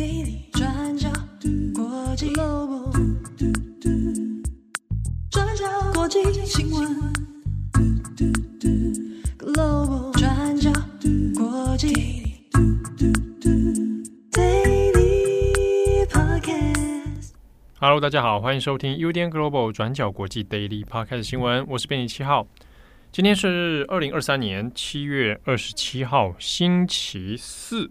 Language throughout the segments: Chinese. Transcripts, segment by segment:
转角国际 Global，转角国际新闻 Global，转角国际 Daily Podcast。Hello，大家好，欢迎收听 UDN Global 转角国际 Daily Podcast 新闻，我是编辑七号。今天是二零二三年七月二十七号，星期四。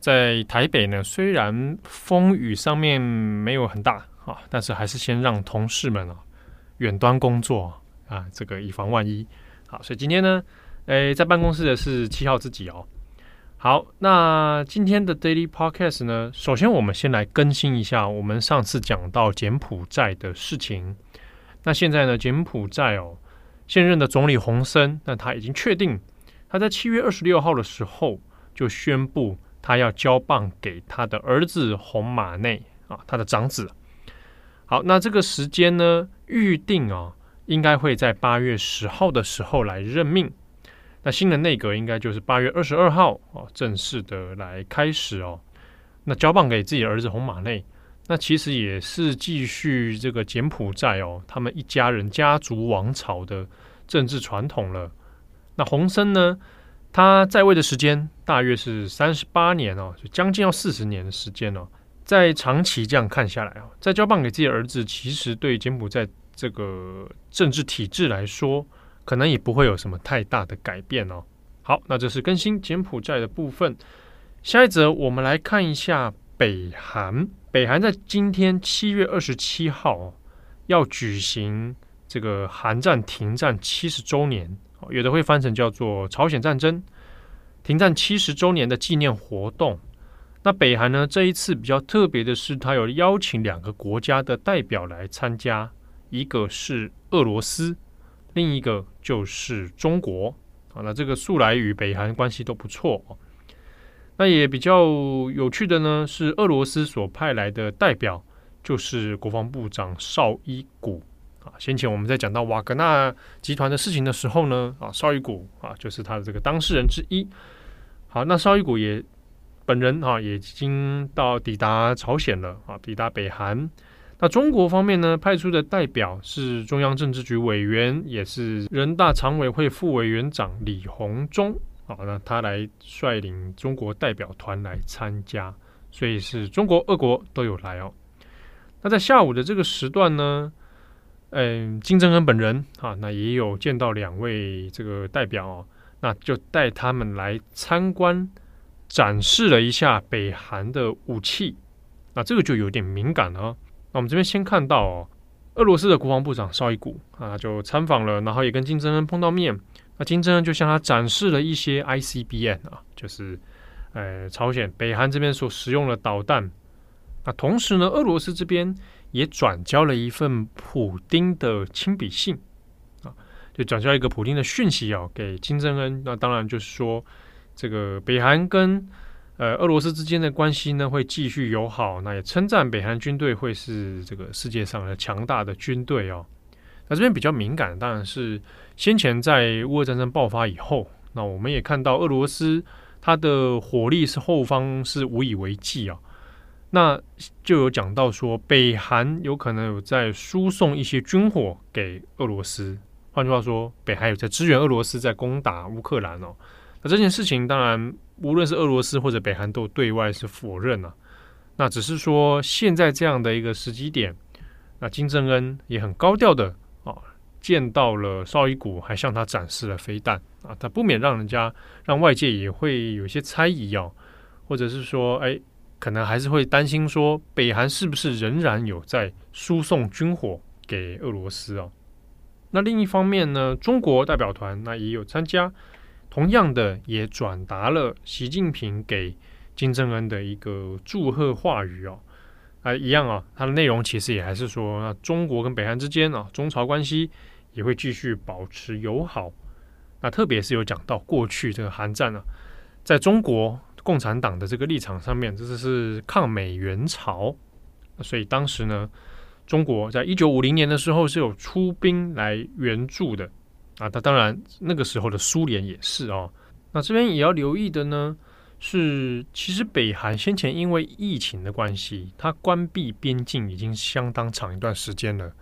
在台北呢，虽然风雨上面没有很大啊，但是还是先让同事们啊远端工作啊，这个以防万一。好，所以今天呢，诶，在办公室的是七号自己哦。好，那今天的 Daily Podcast 呢，首先我们先来更新一下我们上次讲到柬埔寨的事情。那现在呢，柬埔寨哦，现任的总理洪森，那他已经确定，他在七月二十六号的时候就宣布。他要交棒给他的儿子红马内啊，他的长子。好，那这个时间呢，预定啊，应该会在八月十号的时候来任命。那新的内阁应该就是八月二十二号哦，正式的来开始哦。那交棒给自己儿子红马内，那其实也是继续这个柬埔寨哦，他们一家人家族王朝的政治传统了。那洪森呢？他在位的时间大约是三十八年哦，就将近要四十年的时间哦。在长期这样看下来哦，再交棒给自己儿子，其实对柬埔寨这个政治体制来说，可能也不会有什么太大的改变哦。好，那这是更新柬埔寨的部分。下一则，我们来看一下北韩。北韩在今天七月二十七号哦，要举行这个韩战停战七十周年。有的会翻成叫做朝鲜战争停战七十周年的纪念活动。那北韩呢，这一次比较特别的是，他有邀请两个国家的代表来参加，一个是俄罗斯，另一个就是中国。啊，那这个素来与北韩关系都不错。那也比较有趣的呢，是俄罗斯所派来的代表，就是国防部长绍伊古。啊，先前我们在讲到瓦格纳集团的事情的时候呢，啊，绍伊古啊就是他的这个当事人之一。好，那绍伊古也本人啊也已经到抵达朝鲜了啊，抵达北韩。那中国方面呢，派出的代表是中央政治局委员，也是人大常委会副委员长李鸿忠。好，那他来率领中国代表团来参加，所以是中国、俄国都有来哦。那在下午的这个时段呢，嗯，金正恩本人啊，那也有见到两位这个代表哦，那就带他们来参观，展示了一下北韩的武器。那这个就有点敏感了哦。那我们这边先看到哦，俄罗斯的国防部长绍伊古啊，就参访了，然后也跟金正恩碰到面。那金正恩就向他展示了一些 ICBM 啊，就是呃朝鲜北韩这边所使用的导弹。那同时呢，俄罗斯这边。也转交了一份普丁的亲笔信啊，就转交一个普丁的讯息啊，给金正恩。那当然就是说，这个北韩跟呃俄罗斯之间的关系呢会继续友好。那也称赞北韩军队会是这个世界上的强大的军队哦。那这边比较敏感，当然是先前在乌俄战争爆发以后，那我们也看到俄罗斯它的火力是后方是无以为继啊。那就有讲到说，北韩有可能有在输送一些军火给俄罗斯。换句话说，北韩有在支援俄罗斯在攻打乌克兰哦。那这件事情当然，无论是俄罗斯或者北韩都对外是否认啊。那只是说，现在这样的一个时机点，那金正恩也很高调的啊，见到了绍伊古，还向他展示了飞弹啊。他不免让人家让外界也会有些猜疑哦，或者是说，哎。可能还是会担心说，北韩是不是仍然有在输送军火给俄罗斯啊？那另一方面呢，中国代表团那也有参加，同样的也转达了习近平给金正恩的一个祝贺话语哦。啊，一样啊，它的内容其实也还是说，那中国跟北韩之间啊，中朝关系也会继续保持友好。那特别是有讲到过去这个韩战啊，在中国。共产党的这个立场上面，这是是抗美援朝，所以当时呢，中国在一九五零年的时候是有出兵来援助的啊。他当然那个时候的苏联也是哦。那这边也要留意的呢，是其实北韩先前因为疫情的关系，它关闭边境已经相当长一段时间了。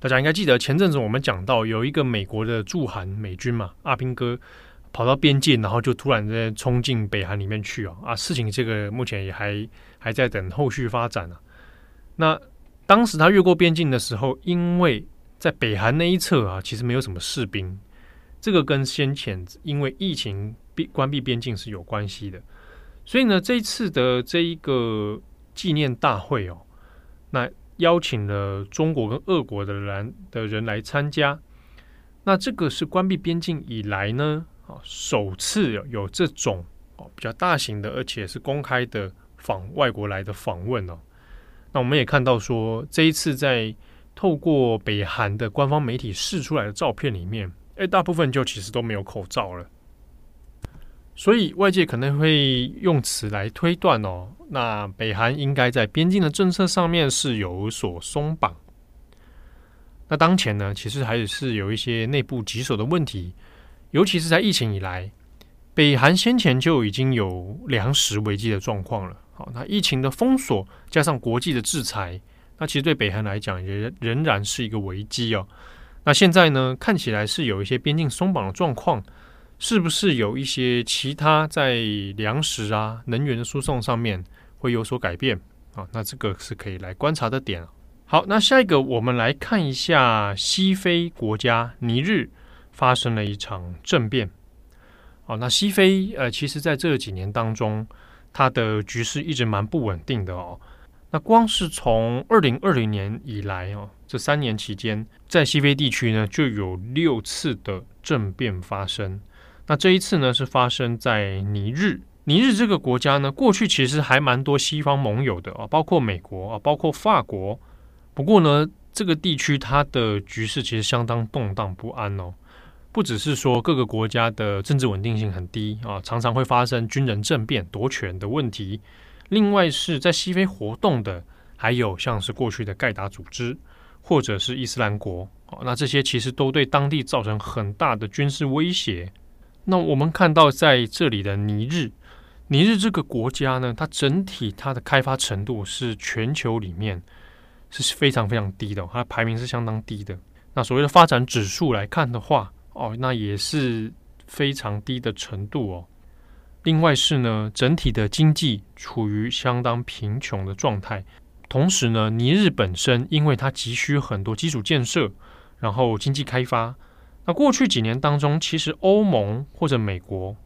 大家应该记得前阵子我们讲到有一个美国的驻韩美军嘛，阿兵哥跑到边境，然后就突然间冲进北韩里面去啊啊！事情这个目前也还还在等后续发展啊。那当时他越过边境的时候，因为在北韩那一侧啊，其实没有什么士兵，这个跟先前因为疫情闭关闭边境是有关系的。所以呢，这一次的这一个纪念大会哦，那邀请了中国跟俄国的人的人来参加。那这个是关闭边境以来呢，首次有这种比较大型的，而且是公开的访外国来的访问哦。那我们也看到说，这一次在透过北韩的官方媒体释出来的照片里面，哎，大部分就其实都没有口罩了。所以外界可能会用此来推断哦，那北韩应该在边境的政策上面是有所松绑。那当前呢，其实还是有一些内部棘手的问题，尤其是在疫情以来，北韩先前就已经有粮食危机的状况了。好，那疫情的封锁加上国际的制裁，那其实对北韩来讲也仍然是一个危机哦。那现在呢，看起来是有一些边境松绑的状况。是不是有一些其他在粮食啊、能源的输送上面会有所改变啊？那这个是可以来观察的点。好，那下一个我们来看一下西非国家尼日发生了一场政变。好，那西非呃，其实在这几年当中，它的局势一直蛮不稳定的哦。那光是从二零二零年以来哦，这三年期间，在西非地区呢，就有六次的政变发生。那这一次呢，是发生在尼日。尼日这个国家呢，过去其实还蛮多西方盟友的啊，包括美国啊，包括法国。不过呢，这个地区它的局势其实相当动荡不安哦。不只是说各个国家的政治稳定性很低啊，常常会发生军人政变夺权的问题。另外是在西非活动的，还有像是过去的盖达组织或者是伊斯兰国，那这些其实都对当地造成很大的军事威胁。那我们看到在这里的尼日，尼日这个国家呢，它整体它的开发程度是全球里面是非常非常低的，它的排名是相当低的。那所谓的发展指数来看的话，哦，那也是非常低的程度哦。另外是呢，整体的经济处于相当贫穷的状态。同时呢，尼日本身因为它急需很多基础建设，然后经济开发。那过去几年当中，其实欧盟或者美国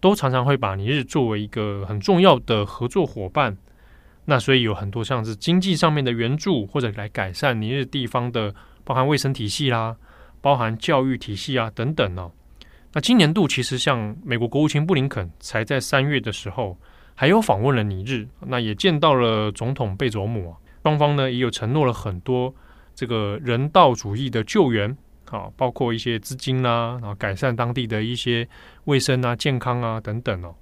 都常常会把尼日作为一个很重要的合作伙伴。那所以有很多像是经济上面的援助，或者来改善尼日地方的，包含卫生体系啦，包含教育体系啊等等哦。那今年度其实像美国国务卿布林肯才在三月的时候，还有访问了尼日，那也见到了总统贝佐姆，双方呢也有承诺了很多这个人道主义的救援。好，包括一些资金啦、啊，然后改善当地的一些卫生啊、健康啊等等哦。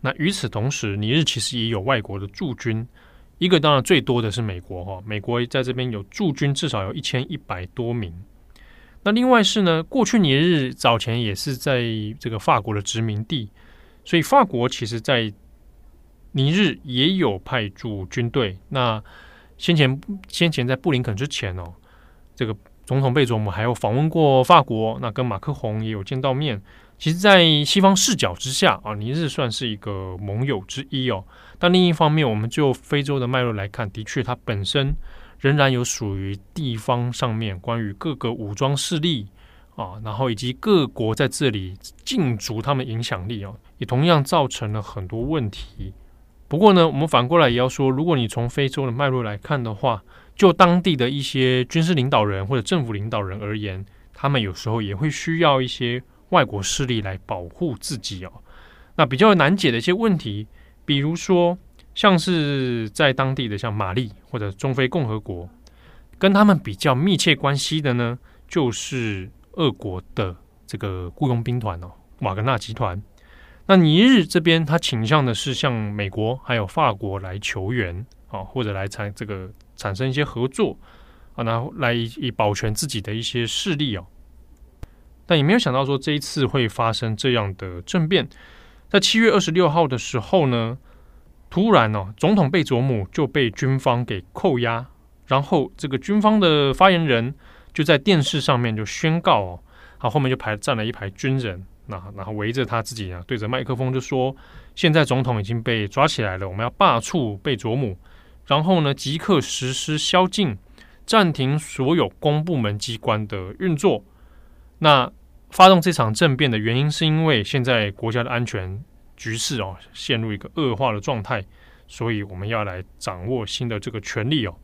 那与此同时，尼日其实也有外国的驻军，一个当然最多的是美国哈，美国在这边有驻军至少有一千一百多名。那另外是呢，过去尼日早前也是在这个法国的殖民地，所以法国其实在尼日也有派驻军队。那先前先前在布林肯之前哦，这个。总统贝佐姆还有访问过法国，那跟马克宏也有见到面。其实，在西方视角之下啊，尼日算是一个盟友之一哦。但另一方面，我们就非洲的脉络来看，的确它本身仍然有属于地方上面关于各个武装势力啊，然后以及各国在这里禁足他们影响力啊，也同样造成了很多问题。不过呢，我们反过来也要说，如果你从非洲的脉络来看的话，就当地的一些军事领导人或者政府领导人而言，他们有时候也会需要一些外国势力来保护自己哦。那比较难解的一些问题，比如说像是在当地的像马利或者中非共和国，跟他们比较密切关系的呢，就是俄国的这个雇佣兵团哦，瓦格纳集团。那尼日这边，他倾向的是向美国还有法国来求援啊，或者来产这个。产生一些合作啊，然后来以保全自己的一些势力哦。但也没有想到说这一次会发生这样的政变。在七月二十六号的时候呢，突然哦，总统贝佐姆就被军方给扣押，然后这个军方的发言人就在电视上面就宣告哦，他，后面就排站了一排军人，那然后围着他自己啊，对着麦克风就说：“现在总统已经被抓起来了，我们要罢黜贝佐姆，然后呢，即刻实施宵禁，暂停所有公部门机关的运作。”那发动这场政变的原因，是因为现在国家的安全局势哦，陷入一个恶化的状态，所以我们要来掌握新的这个权力哦。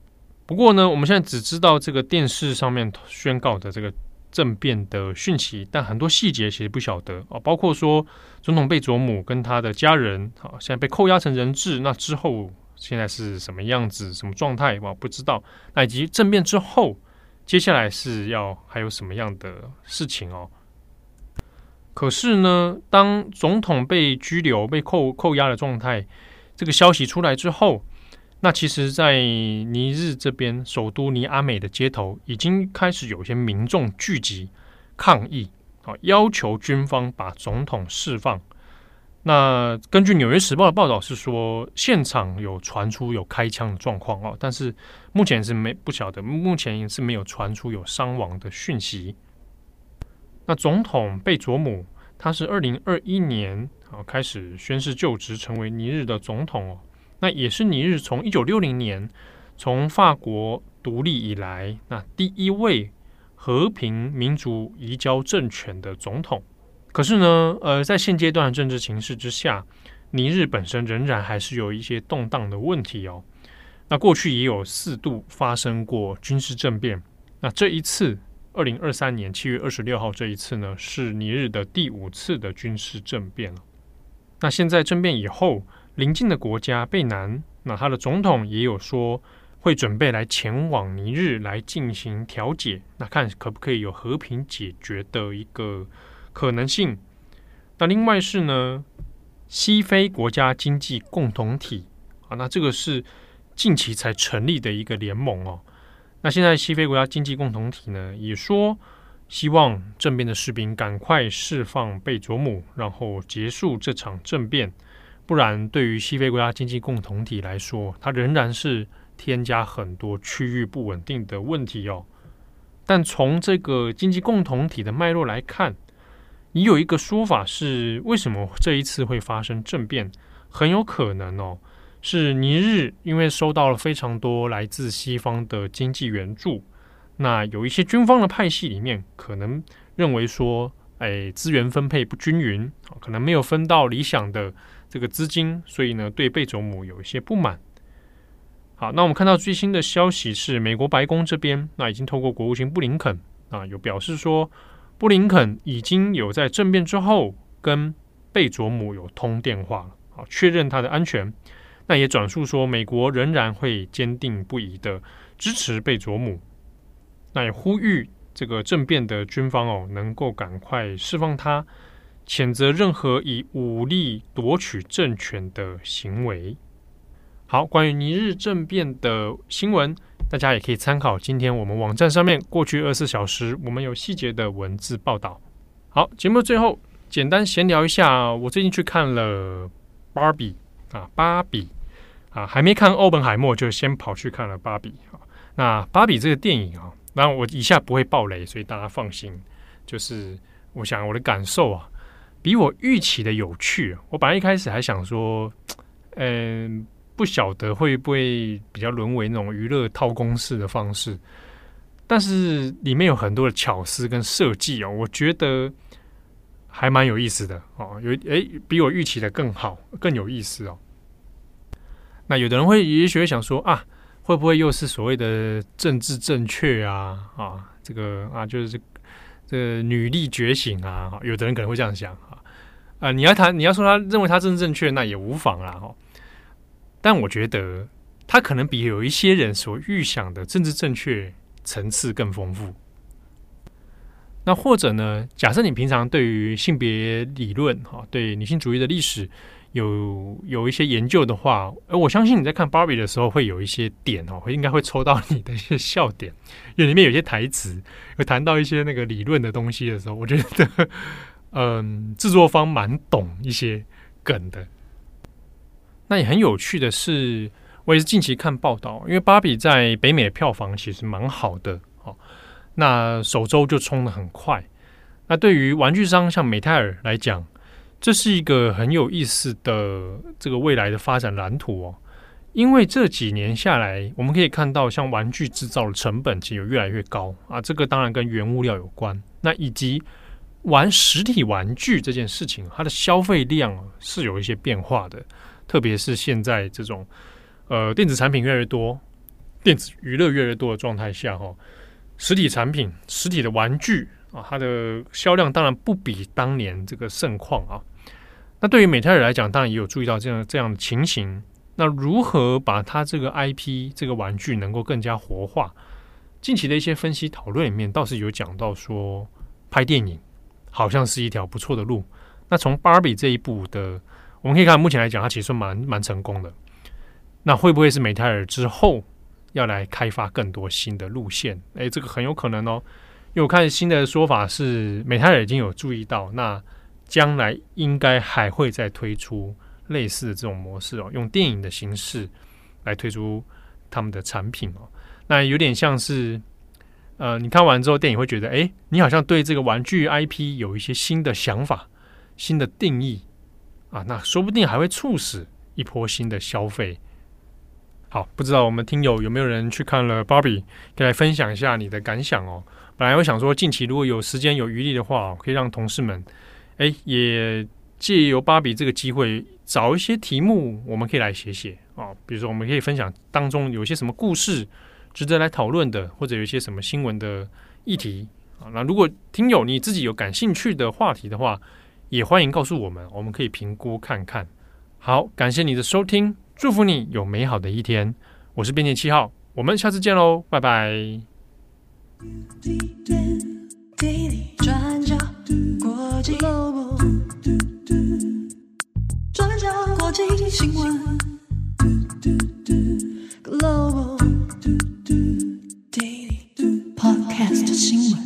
不过呢，我们现在只知道这个电视上面宣告的这个政变的讯息，但很多细节其实不晓得啊，包括说总统贝佐姆跟他的家人啊，现在被扣押成人质，那之后现在是什么样子、什么状态，我不知道。那以及政变之后，接下来是要还有什么样的事情哦？可是呢，当总统被拘留、被扣扣押的状态，这个消息出来之后，那其实，在尼日这边首都尼阿美的街头，已经开始有些民众聚集抗议，啊，要求军方把总统释放。那根据《纽约时报》的报道是说，现场有传出有开枪的状况哦，但是目前是没不晓得，目前是没有传出有伤亡的讯息。那总统贝佐姆，他是二零二一年啊开始宣誓就职，成为尼日的总统哦。那也是尼日从一九六零年从法国独立以来，那第一位和平民主移交政权的总统。可是呢，呃，在现阶段政治情势之下，尼日本身仍然还是有一些动荡的问题哦。那过去也有四度发生过军事政变，那这一次。二零二三年七月二十六号这一次呢，是尼日的第五次的军事政变了。那现在政变以后，邻近的国家贝南，那他的总统也有说会准备来前往尼日来进行调解，那看可不可以有和平解决的一个可能性。那另外是呢，西非国家经济共同体啊，那这个是近期才成立的一个联盟哦。那现在西非国家经济共同体呢，也说希望政变的士兵赶快释放贝佐姆，然后结束这场政变。不然，对于西非国家经济共同体来说，它仍然是添加很多区域不稳定的问题哦。但从这个经济共同体的脉络来看，你有一个说法是，为什么这一次会发生政变？很有可能哦。是尼日，因为收到了非常多来自西方的经济援助，那有一些军方的派系里面可能认为说，哎，资源分配不均匀，可能没有分到理想的这个资金，所以呢，对贝佐姆有一些不满。好，那我们看到最新的消息是，美国白宫这边那已经透过国务卿布林肯啊，有表示说，布林肯已经有在政变之后跟贝佐姆有通电话了，啊，确认他的安全。那也转述说，美国仍然会坚定不移的支持贝佐姆。那也呼吁这个政变的军方哦，能够赶快释放他，谴责任何以武力夺取政权的行为。好，关于尼日政变的新闻，大家也可以参考今天我们网站上面过去二十四小时我们有细节的文字报道。好，节目最后简单闲聊一下，我最近去看了芭比啊，芭比。啊，还没看《欧本海默》，就先跑去看了《芭比》啊。那《芭比》这个电影啊，当然我以下不会爆雷，所以大家放心。就是我想我的感受啊，比我预期的有趣。我本来一开始还想说，嗯、不晓得会不会比较沦为那种娱乐套公式的方式，但是里面有很多的巧思跟设计哦，我觉得还蛮有意思的哦。有哎，比我预期的更好，更有意思哦。那有的人会也许会想说啊，会不会又是所谓的政治正确啊？啊，这个啊，就是这个女力觉醒啊？有的人可能会这样想啊。啊，你要谈，你要说他认为他政治正确，那也无妨啦。哈，但我觉得他可能比有一些人所预想的政治正确层次更丰富。那或者呢，假设你平常对于性别理论哈，对女性主义的历史。有有一些研究的话，而我相信你在看《芭比》的时候会有一些点哦，会应该会抽到你的一些笑点，因为里面有些台词会谈到一些那个理论的东西的时候，我觉得，嗯，制作方蛮懂一些梗的。那也很有趣的是，我也是近期看报道，因为芭比在北美的票房其实蛮好的哦，那首周就冲得很快。那对于玩具商像美泰尔来讲，这是一个很有意思的这个未来的发展蓝图哦。因为这几年下来，我们可以看到，像玩具制造的成本其实有越来越高啊。这个当然跟原物料有关。那以及玩实体玩具这件事情，它的消费量是有一些变化的。特别是现在这种呃电子产品越来越多、电子娱乐越来越多的状态下，哈，实体产品、实体的玩具啊，它的销量当然不比当年这个盛况啊。那对于美泰尔来讲，当然也有注意到这样这样的情形。那如何把它这个 IP 这个玩具能够更加活化？近期的一些分析讨论里面倒是有讲到说，拍电影好像是一条不错的路。那从 Barbie 这一部的，我们可以看目前来讲，它其实蛮蛮成功的。那会不会是美泰尔之后要来开发更多新的路线？诶，这个很有可能哦。因为我看新的说法是，美泰尔已经有注意到，那将来应该还会再推出。类似的这种模式哦，用电影的形式来推出他们的产品哦，那有点像是，呃，你看完之后，电影会觉得，哎，你好像对这个玩具 IP 有一些新的想法、新的定义啊，那说不定还会促使一波新的消费。好，不知道我们听友有没有人去看了 Barbie，可以来分享一下你的感想哦。本来我想说，近期如果有时间有余力的话，可以让同事们，哎，也。借由芭比这个机会，找一些题目，我们可以来写写啊。比如说，我们可以分享当中有一些什么故事值得来讨论的，或者有一些什么新闻的议题啊。那如果听友你自己有感兴趣的话题的话，也欢迎告诉我们，我们可以评估看看。好，感谢你的收听，祝福你有美好的一天。我是编辑七号，我们下次见喽，拜拜。du du 转角国际 Global、转角、国际新闻、Global Daily podcast 新闻